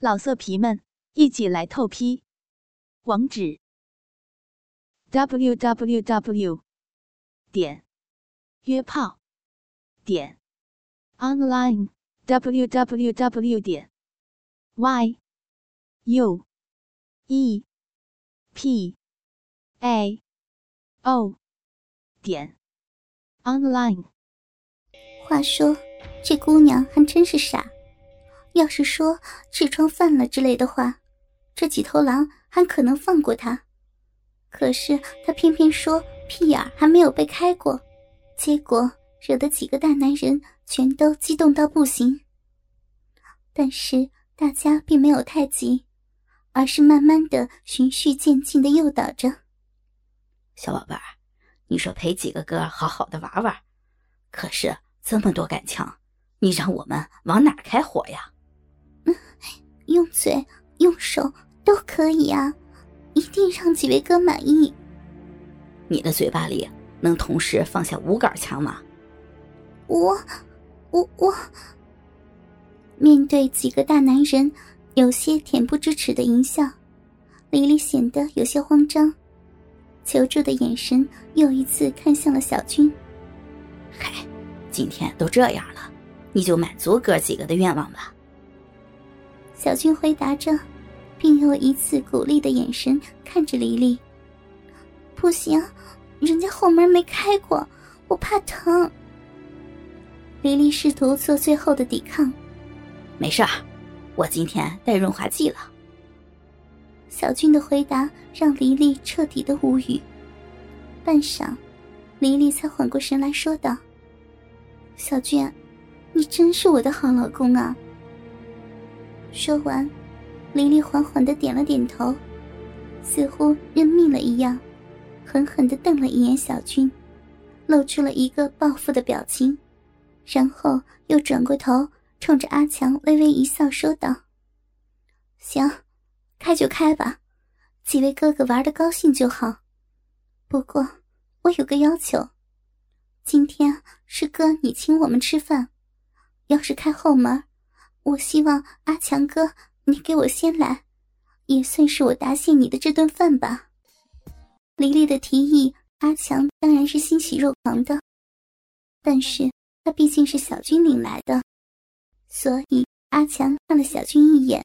老色皮们，一起来透批！网址：w w w 点约炮点 online w w w 点 y u e p a o 点 online。话说，这姑娘还真是傻。要是说痔疮犯了之类的话，这几头狼还可能放过他。可是他偏偏说屁眼还没有被开过，结果惹得几个大男人全都激动到不行。但是大家并没有太急，而是慢慢的循序渐进的诱导着。小宝贝儿，你说陪几个哥好好的玩玩，可是这么多杆枪，你让我们往哪开火呀？用嘴、用手都可以啊，一定让几位哥满意。你的嘴巴里能同时放下五杆枪吗？我、我、我……面对几个大男人有些恬不知耻的淫笑，李丽显得有些慌张，求助的眼神又一次看向了小军。嗨，今天都这样了，你就满足哥几个的愿望吧。小军回答着，并用一次鼓励的眼神看着黎黎。不行，人家后门没开过，我怕疼。黎黎试图做最后的抵抗。没事儿，我今天带润滑剂了。小军的回答让黎黎彻底的无语。半晌，黎黎才缓过神来说道：“小军，你真是我的好老公啊。”说完，黎黎缓缓的点了点头，似乎认命了一样，狠狠的瞪了一眼小军，露出了一个报复的表情，然后又转过头，冲着阿强微微一笑，说道：“行，开就开吧，几位哥哥玩的高兴就好。不过我有个要求，今天是哥你请我们吃饭，要是开后门。”我希望阿强哥，你给我先来，也算是我答谢你的这顿饭吧。黎黎的提议，阿强当然是欣喜若狂的，但是他毕竟是小军领来的，所以阿强看了小军一眼。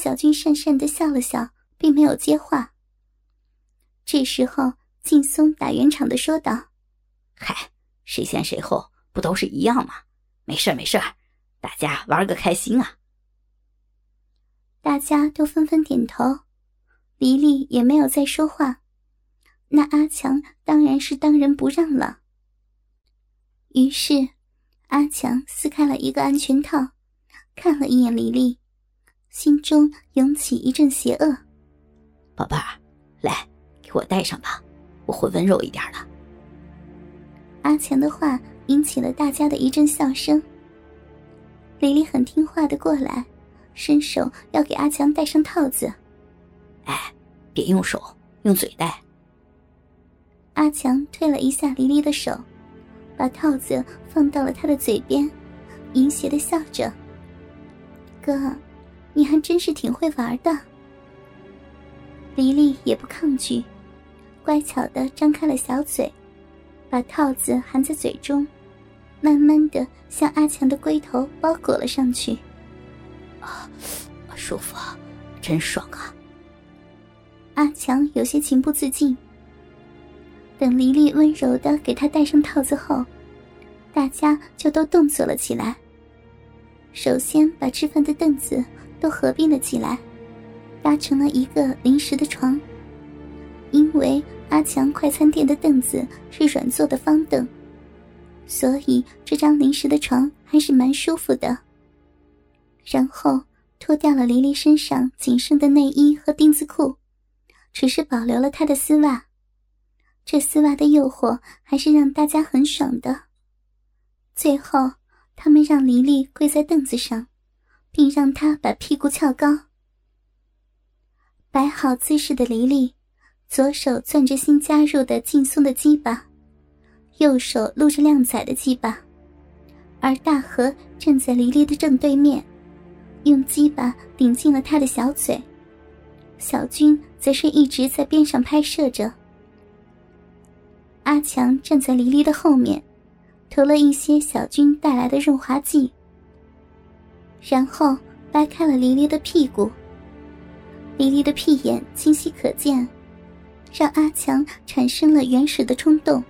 小军讪讪的笑了笑，并没有接话。这时候，劲松打圆场的说道：“嗨，谁先谁后不都是一样吗？没事没事大家玩个开心啊！大家都纷纷点头，黎黎也没有再说话。那阿强当然是当仁不让了。于是，阿强撕开了一个安全套，看了一眼黎黎，心中涌起一阵邪恶。宝贝儿，来，给我戴上吧，我会温柔一点的。阿强的话引起了大家的一阵笑声。李丽很听话的过来，伸手要给阿强戴上套子。哎，别用手，用嘴戴。阿强推了一下黎黎的手，把套子放到了他的嘴边，淫邪的笑着：“哥，你还真是挺会玩的。”黎黎也不抗拒，乖巧的张开了小嘴，把套子含在嘴中。慢慢的向阿强的龟头包裹了上去，啊，舒服，啊真爽啊！阿强有些情不自禁。等黎黎温柔的给他戴上套子后，大家就都动作了起来。首先把吃饭的凳子都合并了起来，搭成了一个临时的床。因为阿强快餐店的凳子是软座的方凳。所以这张临时的床还是蛮舒服的。然后脱掉了黎黎身上仅剩的内衣和丁字裤，只是保留了她的丝袜。这丝袜的诱惑还是让大家很爽的。最后，他们让黎黎跪在凳子上，并让她把屁股翘高。摆好姿势的黎黎，左手攥着新加入的劲松的鸡巴。右手撸着靓仔的鸡巴，而大河站在黎黎的正对面，用鸡巴顶进了他的小嘴，小军则是一直在边上拍摄着。阿强站在黎黎的后面，涂了一些小军带来的润滑剂，然后掰开了黎黎的屁股。黎黎的屁眼清晰可见，让阿强产生了原始的冲动。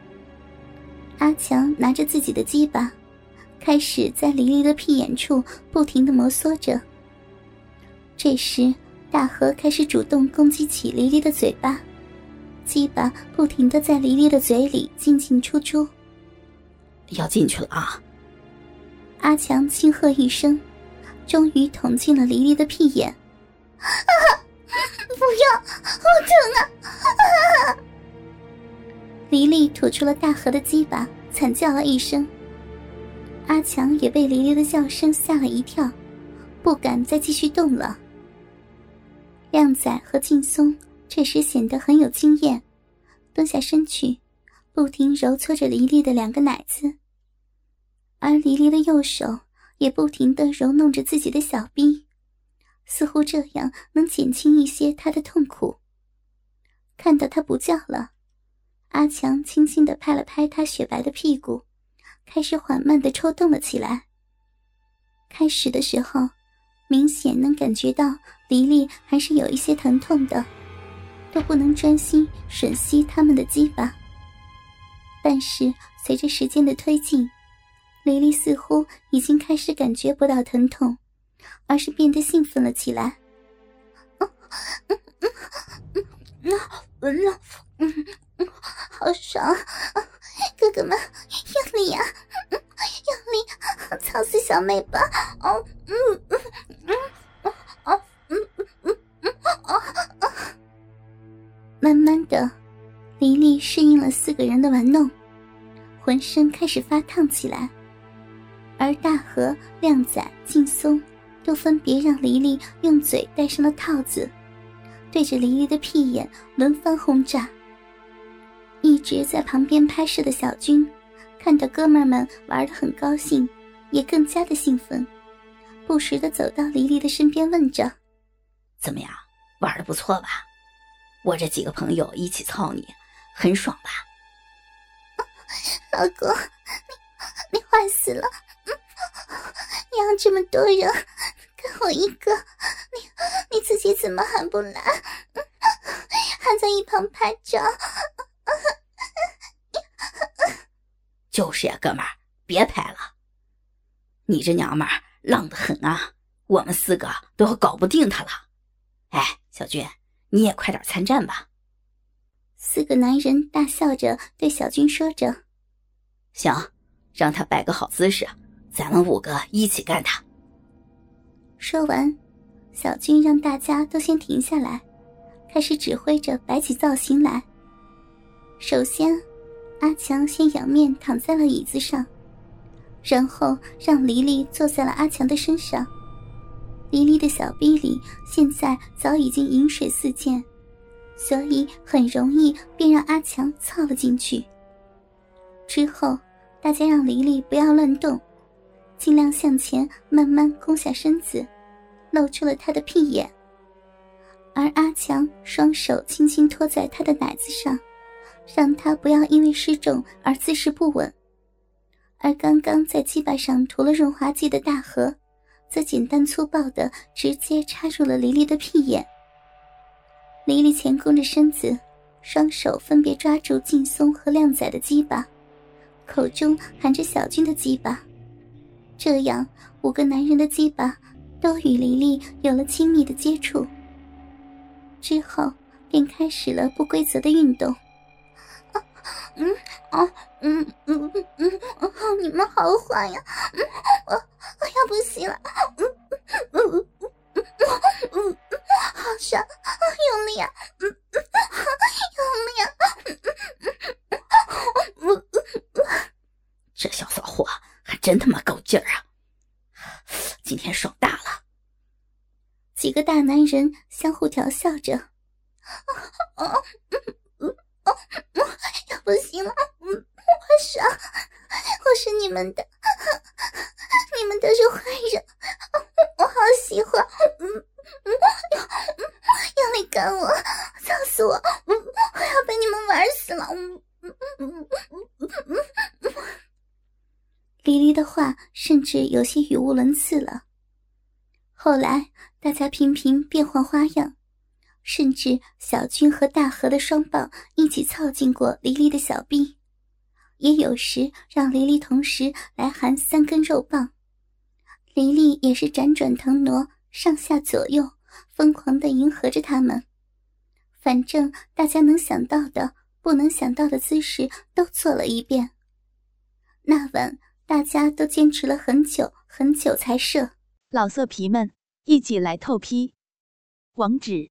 阿强拿着自己的鸡巴。开始在黎黎的屁眼处不停的摩挲着。这时，大河开始主动攻击起黎黎的嘴巴，鸡巴不停的在黎黎的嘴里进进出出。要进去了啊！阿强轻喝一声，终于捅进了黎黎的屁眼。啊！不要，好疼啊！黎黎吐出了大河的鸡巴，惨叫了一声。阿强也被黎黎的叫声吓了一跳，不敢再继续动了。靓仔和劲松这时显得很有经验，蹲下身去，不停揉搓着黎黎的两个奶子，而黎黎的右手也不停的揉弄着自己的小臂，似乎这样能减轻一些他的痛苦。看到他不叫了，阿强轻轻的拍了拍他雪白的屁股。开始缓慢的抽动了起来。开始的时候，明显能感觉到黎黎还是有一些疼痛的，都不能专心吮吸他们的鸡巴。但是随着时间的推进，黎黎似乎已经开始感觉不到疼痛，而是变得兴奋了起来。嗯嗯嗯嗯，闻了，嗯嗯，好爽。哥哥们，用力呀，用力，操死小妹吧！哦，嗯嗯嗯，哦，嗯嗯嗯嗯，哦哦。慢慢的，黎黎适应了四个人的玩弄，浑身开始发烫起来。而大河、靓仔、劲松都分别让黎黎用嘴戴上了套子，对着黎黎的屁眼轮番轰炸。一直在旁边拍摄的小军，看到哥们儿们玩得很高兴，也更加的兴奋，不时的走到黎黎的身边问着：“怎么样，玩的不错吧？我这几个朋友一起操你，很爽吧？”老公，你你坏死了！你让这么多人跟我一个，你你自己怎么还不来？还在一旁拍照。就是呀，哥们儿，别拍了。你这娘们儿浪得很啊，我们四个都要搞不定他了。哎，小军，你也快点参战吧。四个男人大笑着对小军说着：“行，让他摆个好姿势，咱们五个一起干他。”说完，小军让大家都先停下来，开始指挥着摆起造型来。首先，阿强先仰面躺在了椅子上，然后让黎黎坐在了阿强的身上。黎黎的小臂里现在早已经饮水四溅，所以很容易便让阿强操了进去。之后，大家让黎黎不要乱动，尽量向前慢慢弓下身子，露出了他的屁眼。而阿强双手轻轻托在他的奶子上。让他不要因为失重而姿势不稳，而刚刚在鸡巴上涂了润滑剂的大河，则简单粗暴的直接插入了黎黎的屁眼。黎黎前弓着身子，双手分别抓住劲松和靓仔的鸡巴，口中含着小军的鸡巴，这样五个男人的鸡巴都与黎黎有了亲密的接触。之后便开始了不规则的运动。嗯哦嗯嗯嗯嗯，你们好坏呀！嗯，我我要不行了。嗯嗯嗯嗯嗯嗯，好爽，好用力啊！嗯嗯，用力啊！嗯嗯嗯嗯，这小骚货还真他妈够劲儿啊！今天爽大了。几个大男人相互调笑着。哦嗯嗯哦。不行了，嗯，我爽。我是你们的，你们都是坏人，我好喜欢，嗯嗯，用力干我，操死我，我要被你们玩死了，嗯嗯嗯嗯嗯嗯。黎黎的话甚至有些语无伦次了。后来大家频频变换花样。甚至小军和大河的双棒一起凑近过黎黎的小臂，也有时让黎黎同时来含三根肉棒。黎黎也是辗转腾挪，上下左右，疯狂的迎合着他们。反正大家能想到的、不能想到的姿势都做了一遍。那晚大家都坚持了很久很久才射。老色皮们，一起来透批，网址。